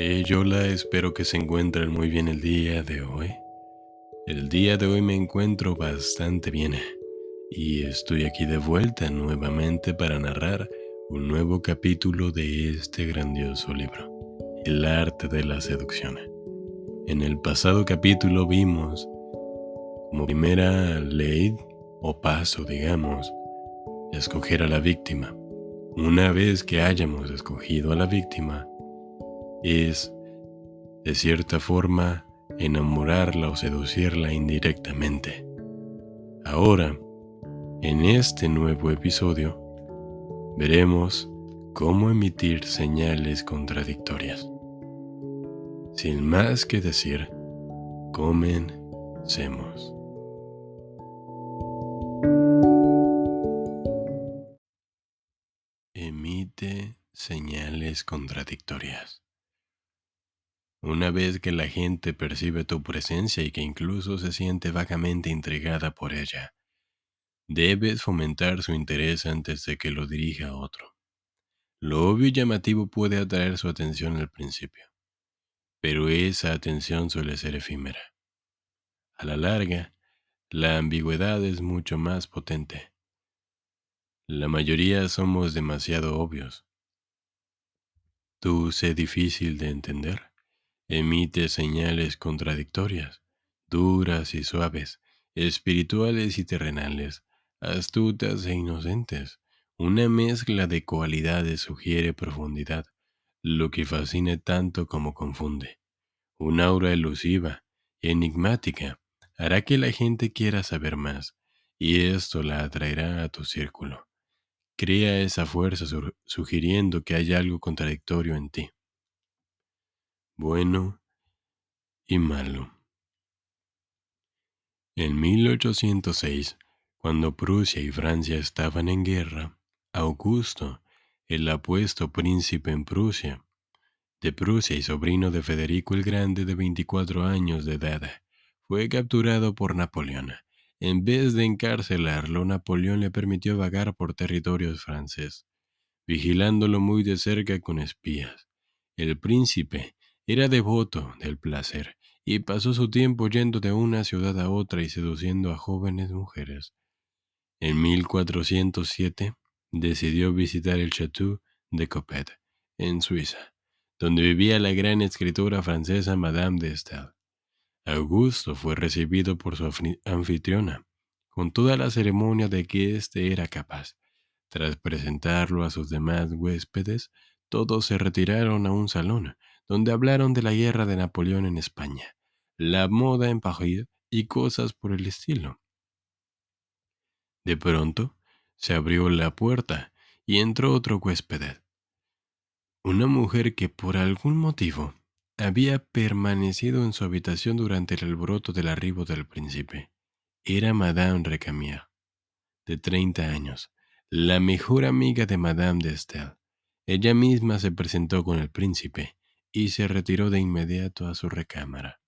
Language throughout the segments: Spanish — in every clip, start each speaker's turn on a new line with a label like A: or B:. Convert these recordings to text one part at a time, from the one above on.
A: Hey, hola, espero que se encuentren muy bien el día de hoy. El día de hoy me encuentro bastante bien y estoy aquí de vuelta nuevamente para narrar un nuevo capítulo de este grandioso libro, El arte de la seducción. En el pasado capítulo vimos como primera ley o paso, digamos, escoger a la víctima. Una vez que hayamos escogido a la víctima, es, de cierta forma, enamorarla o seducirla indirectamente. Ahora, en este nuevo episodio, veremos cómo emitir señales contradictorias. Sin más que decir, comencemos. Emite señales contradictorias. Una vez que la gente percibe tu presencia y que incluso se siente vagamente intrigada por ella, debes fomentar su interés antes de que lo dirija a otro. Lo obvio y llamativo puede atraer su atención al principio, pero esa atención suele ser efímera. A la larga, la ambigüedad es mucho más potente. La mayoría somos demasiado obvios. ¿Tú sé difícil de entender? Emite señales contradictorias, duras y suaves, espirituales y terrenales, astutas e inocentes. Una mezcla de cualidades sugiere profundidad, lo que fascina tanto como confunde. Un aura elusiva, enigmática, hará que la gente quiera saber más, y esto la atraerá a tu círculo. Crea esa fuerza sugiriendo que hay algo contradictorio en ti bueno y malo. En 1806, cuando Prusia y Francia estaban en guerra, Augusto, el apuesto príncipe en Prusia, de Prusia y sobrino de Federico el Grande de 24 años de edad, fue capturado por Napoleón. En vez de encarcelarlo, Napoleón le permitió vagar por territorios francés, vigilándolo muy de cerca con espías. El príncipe era devoto del placer y pasó su tiempo yendo de una ciudad a otra y seduciendo a jóvenes mujeres. En 1407 decidió visitar el Château de Coppet, en Suiza, donde vivía la gran escritora francesa Madame de Staël. Augusto fue recibido por su anfitriona, con toda la ceremonia de que éste era capaz. Tras presentarlo a sus demás huéspedes, todos se retiraron a un salón, donde hablaron de la guerra de Napoleón en España, la moda en París y cosas por el estilo. De pronto, se abrió la puerta y entró otro huésped. Una mujer que por algún motivo había permanecido en su habitación durante el alboroto del arribo del príncipe. Era Madame Recamier, de 30 años, la mejor amiga de Madame de Staël. Ella misma se presentó con el príncipe y se retiró de inmediato a su recámara.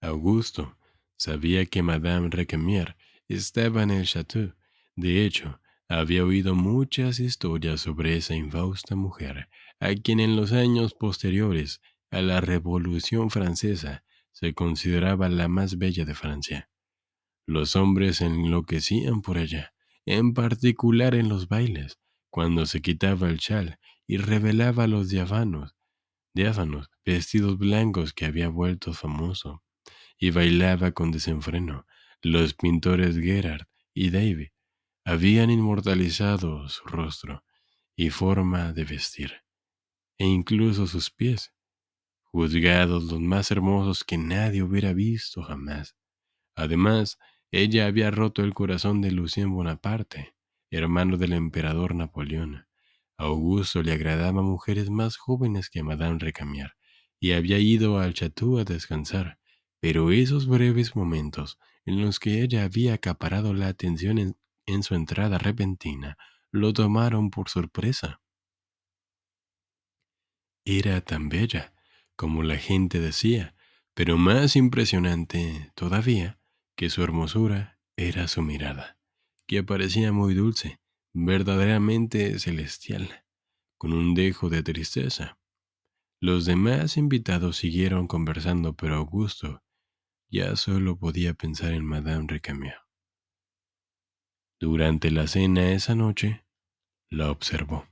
A: Augusto sabía que Madame Recamier estaba en el chateau. De hecho, había oído muchas historias sobre esa infausta mujer, a quien en los años posteriores a la Revolución Francesa se consideraba la más bella de Francia. Los hombres enloquecían por ella, en particular en los bailes, cuando se quitaba el chal y revelaba los diáfanos, diáfanos vestidos blancos que había vuelto famoso, y bailaba con desenfreno. Los pintores Gerard y David habían inmortalizado su rostro y forma de vestir, e incluso sus pies, juzgados los más hermosos que nadie hubiera visto jamás. Además, ella había roto el corazón de Lucien Bonaparte, hermano del emperador Napoleón. Augusto le agradaba mujeres más jóvenes que Madame Recamier, y había ido al chateau a descansar, pero esos breves momentos en los que ella había acaparado la atención en, en su entrada repentina lo tomaron por sorpresa. Era tan bella, como la gente decía, pero más impresionante todavía que su hermosura era su mirada, que parecía muy dulce, verdaderamente celestial, con un dejo de tristeza. Los demás invitados siguieron conversando, pero Augusto ya solo podía pensar en Madame Recamier. Durante la cena esa noche, la observó.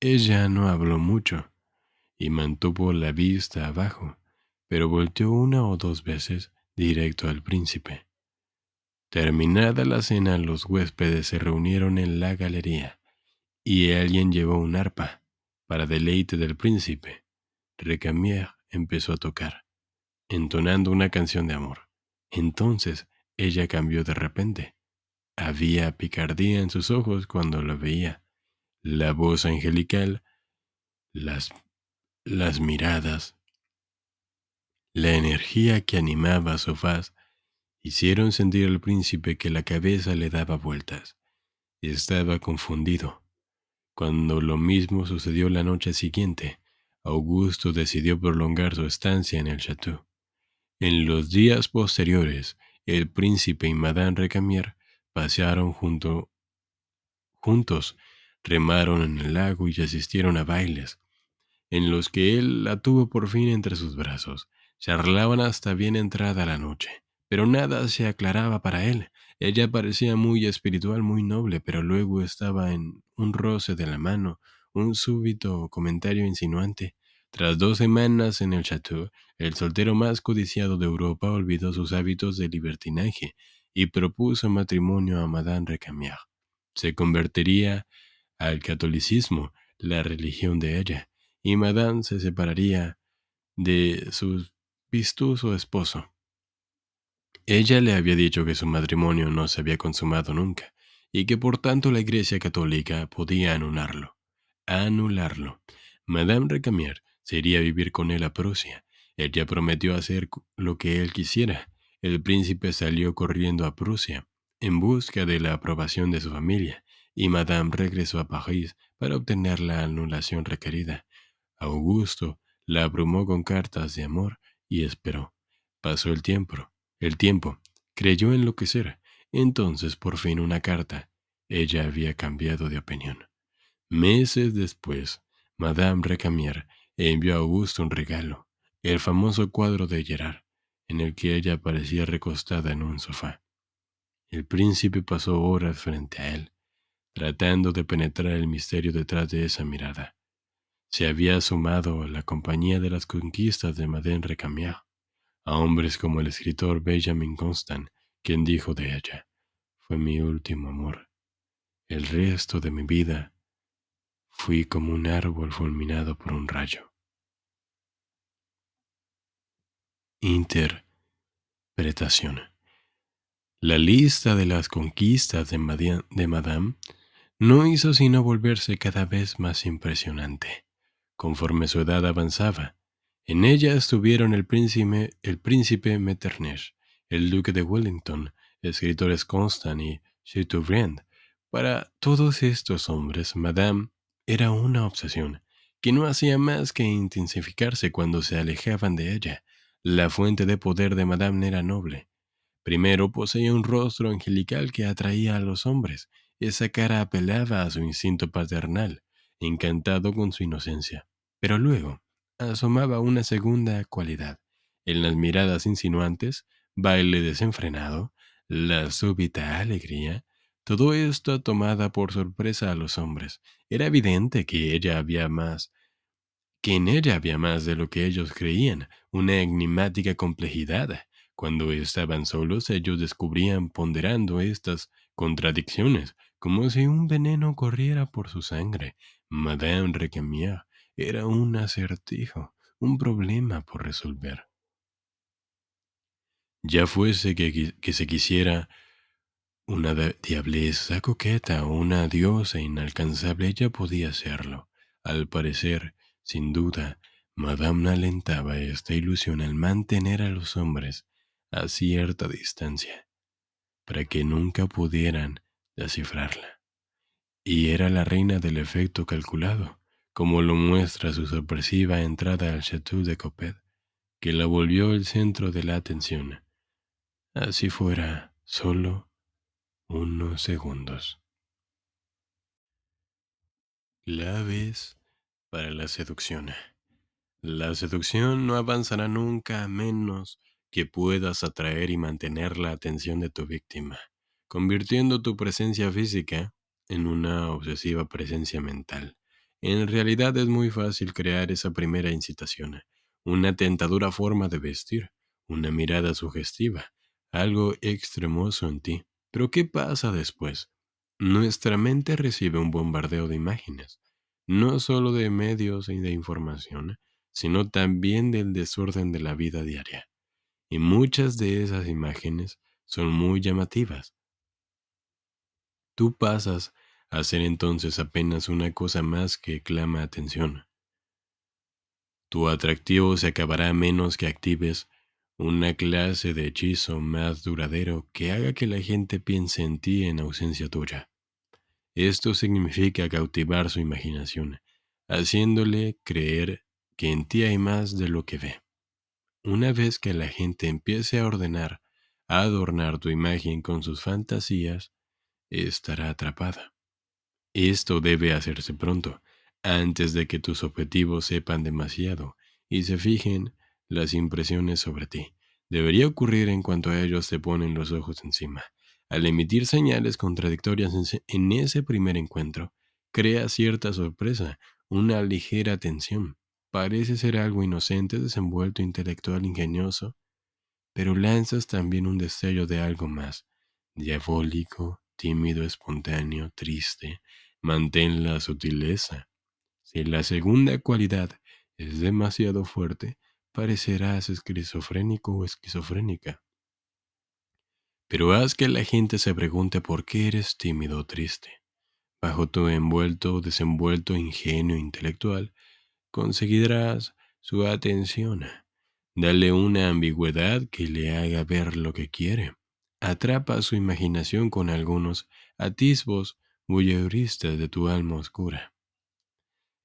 A: Ella no habló mucho y mantuvo la vista abajo, pero volteó una o dos veces directo al príncipe. Terminada la cena, los huéspedes se reunieron en la galería y alguien llevó un arpa para deleite del príncipe. Recamier empezó a tocar, entonando una canción de amor. Entonces ella cambió de repente había picardía en sus ojos cuando lo veía. La voz angelical, las, las miradas, la energía que animaba su faz, hicieron sentir al príncipe que la cabeza le daba vueltas. Estaba confundido. Cuando lo mismo sucedió la noche siguiente, Augusto decidió prolongar su estancia en el chateau. En los días posteriores, el príncipe y Madame Recamier pasearon junto, juntos, remaron en el lago y asistieron a bailes, en los que él la tuvo por fin entre sus brazos. Charlaban hasta bien entrada la noche, pero nada se aclaraba para él. Ella parecía muy espiritual, muy noble, pero luego estaba en un roce de la mano, un súbito comentario insinuante. Tras dos semanas en el chateau, el soltero más codiciado de Europa olvidó sus hábitos de libertinaje y propuso matrimonio a Madame Recamier. Se convertiría al catolicismo, la religión de ella, y Madame se separaría de su vistoso esposo. Ella le había dicho que su matrimonio no se había consumado nunca, y que por tanto la Iglesia católica podía anularlo. Anularlo. Madame Recamier se iría a vivir con él a Prusia. Ella prometió hacer lo que él quisiera, el príncipe salió corriendo a Prusia en busca de la aprobación de su familia, y Madame regresó a París para obtener la anulación requerida. Augusto la abrumó con cartas de amor y esperó. Pasó el tiempo, el tiempo, creyó enloquecer. Entonces por fin una carta. Ella había cambiado de opinión. Meses después, Madame Recamier envió a Augusto un regalo, el famoso cuadro de Gerard, en el que ella parecía recostada en un sofá. El príncipe pasó horas frente a él, tratando de penetrar el misterio detrás de esa mirada. Se había sumado a la compañía de las conquistas de Madame Recamier, a hombres como el escritor Benjamin Constant, quien dijo de ella, fue mi último amor. El resto de mi vida fui como un árbol fulminado por un rayo. Interpretación. La lista de las conquistas de, Madame no hizo sino volverse cada vez más impresionante. Conforme su edad avanzaba, en ella estuvieron el príncipe, el príncipe Metternich, el duque de Wellington, escritores Constant y Chateaubriand. Para todos estos hombres, Madame era una obsesión, que no hacía más que intensificarse cuando se alejaban de ella, la fuente de poder de Madame era noble. Primero poseía un rostro angelical que atraía a los hombres. Esa cara apelaba a su instinto paternal, encantado con su inocencia. Pero luego asomaba una segunda cualidad. En las miradas insinuantes, baile desenfrenado, la súbita alegría, todo esto tomada por sorpresa a los hombres. Era evidente que ella había más que en ella había más de lo que ellos creían, una enigmática complejidad. Cuando estaban solos, ellos descubrían ponderando estas contradicciones, como si un veneno corriera por su sangre. Madame Recamier era un acertijo, un problema por resolver. Ya fuese que, se quisiera una diableza coqueta o una diosa inalcanzable, ella podía hacerlo. Al parecer, sin duda, Madame alentaba esta ilusión al mantener a los hombres a cierta distancia, para que nunca pudieran descifrarla. Y era la reina del efecto calculado, como lo muestra su sorpresiva entrada al Chateau de Copet, que la volvió el centro de la atención, así fuera solo unos segundos. Claves para la seducción. La seducción no avanzará nunca a menos que puedas atraer y mantener la atención de tu víctima, convirtiendo tu presencia física en una obsesiva presencia mental. En realidad es muy fácil crear esa primera incitación, una tentadora forma de vestir, una mirada sugestiva, algo extremoso en ti. Pero ¿qué pasa después? Nuestra mente recibe un bombardeo de imágenes, no solo de medios y de información, sino también del desorden de la vida diaria. Y muchas de esas imágenes son muy llamativas. Tú pasas a ser entonces apenas una cosa más que clama atención. Tu atractivo se acabará a menos que actives una clase de hechizo más duradero que haga que la gente piense en ti en ausencia tuya. Esto significa cautivar su imaginación, haciéndole creer que en ti hay más de lo que ve. Una vez que la gente empiece a ordenar, a adornar tu imagen con sus fantasías, estará atrapada. Esto debe hacerse pronto, antes de que tus objetivos sepan demasiado y se fijen las impresiones sobre ti. Debería ocurrir en cuanto a ellos te ponen los ojos encima. Al emitir señales contradictorias en ese primer encuentro, crea cierta sorpresa, una ligera tensión. Parece ser algo inocente, desenvuelto, intelectual, ingenioso, pero lanzas también un destello de algo más, diabólico, tímido, espontáneo, triste. Mantén la sutileza. Si la segunda cualidad es demasiado fuerte, parecerás esquizofrénico o esquizofrénica. Pero haz que la gente se pregunte por qué eres tímido o triste. Bajo tu envuelto, desenvuelto, ingenio intelectual, conseguirás su atención. Dale una ambigüedad que le haga ver lo que quiere. Atrapa su imaginación con algunos atisbos voyeuristas de tu alma oscura.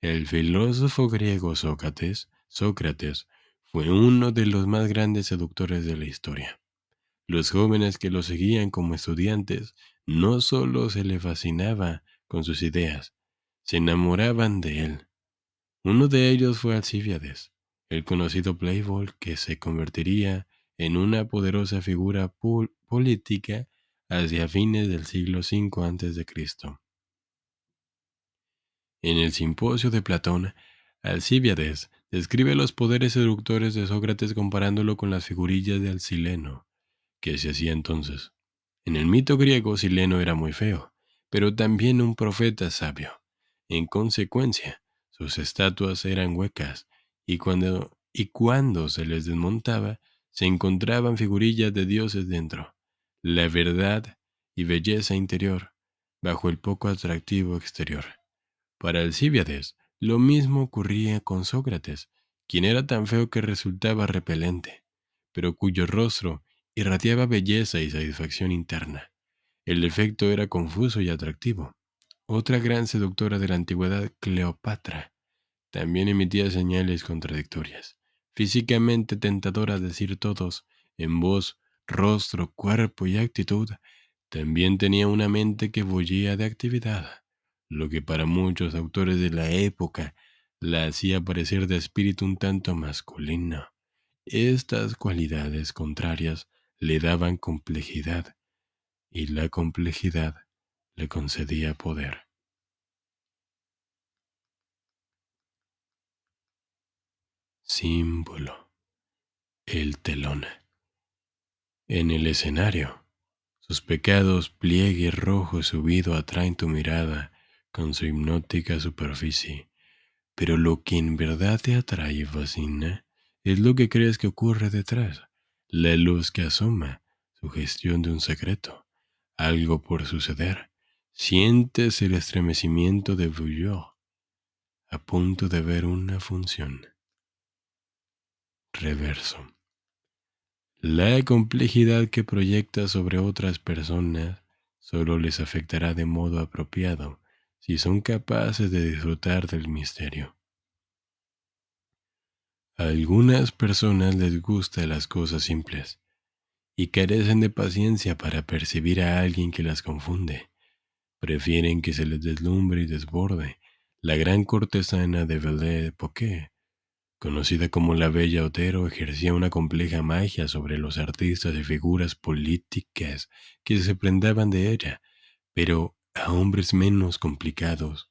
A: El filósofo griego Sócrates, Sócrates fue uno de los más grandes seductores de la historia. Los jóvenes que lo seguían como estudiantes no solo se le fascinaba con sus ideas, se enamoraban de él. Uno de ellos fue Alcíbiades, el conocido playboy que se convertiría en una poderosa figura política hacia fines del siglo V a.C. En el simposio de Platón, Alcíbiades describe los poderes seductores de Sócrates comparándolo con las figurillas de Alcileno, que se hacía entonces. En el mito griego, Sileno era muy feo, pero también un profeta sabio. En consecuencia, sus estatuas eran huecas, y cuando, y cuando se les desmontaba, se encontraban figurillas de dioses dentro. La verdad y belleza interior, bajo el poco atractivo exterior. Para Alcíbiades, lo mismo ocurría con Sócrates, quien era tan feo que resultaba repelente, pero cuyo rostro irradiaba belleza y satisfacción interna. El efecto era confuso y atractivo. Otra gran seductora de la antigüedad, Cleopatra, también emitía señales contradictorias, físicamente tentadora decir todos, en voz, rostro, cuerpo y actitud, también tenía una mente que bullía de actividad, lo que para muchos autores de la época la hacía parecer de espíritu un tanto masculino. Estas cualidades contrarias le daban complejidad y la complejidad le concedía poder. Símbolo. El telón. En el escenario, sus pecados pliegue rojo subido atraen tu mirada con su hipnótica superficie, pero lo que en verdad te atrae y fascina es lo que crees que ocurre detrás la luz que asoma, gestión de un secreto, algo por suceder. Sientes el estremecimiento de Bouillot, a punto de ver una función. Reverso. La complejidad que proyecta sobre otras personas solo les afectará de modo apropiado si son capaces de disfrutar del misterio. A algunas personas les gustan las cosas simples y carecen de paciencia para percibir a alguien que las confunde. Prefieren que se les deslumbre y desborde. la gran cortesana de Belle-Époque, conocida como la Bella Otero, ejercía una compleja magia sobre los artistas y figuras políticas que se prendaban de ella, pero a hombres menos complicados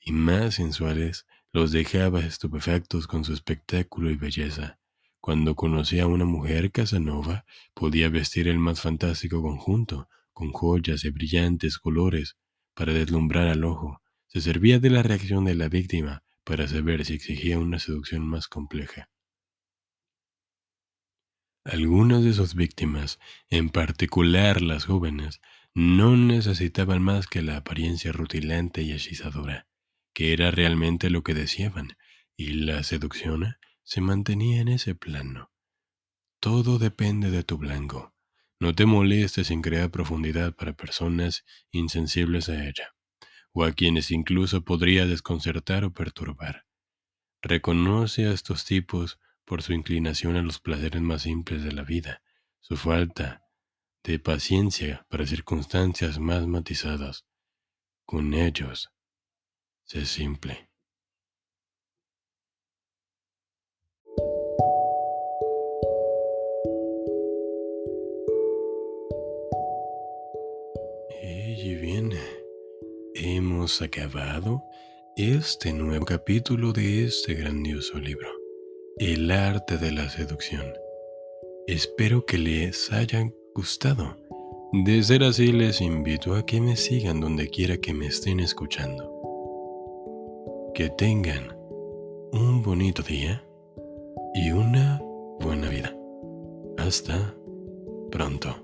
A: y más sensuales los dejaba estupefactos con su espectáculo y belleza. Cuando conocía a una mujer Casanova, podía vestir el más fantástico conjunto, con joyas de brillantes colores, para deslumbrar al ojo. Se servía de la reacción de la víctima para saber si exigía una seducción más compleja. Algunas de sus víctimas, en particular las jóvenes, no necesitaban más que la apariencia rutilante y hechizadora, que era realmente lo que deseaban, y la seducción se mantenía en ese plano. Todo depende de tu blanco. No te molestes en crear profundidad para personas insensibles a ella, o a quienes incluso podría desconcertar o perturbar. Reconoce a estos tipos por su inclinación a los placeres más simples de la vida, su falta de paciencia para circunstancias más matizadas. Con ellos, sé simple. Hemos acabado este nuevo capítulo de este grandioso libro, El arte de la seducción. Espero que les hayan gustado. De ser así, les invito a que me sigan donde quiera que me estén escuchando. Que tengan un bonito día y una buena vida. Hasta pronto.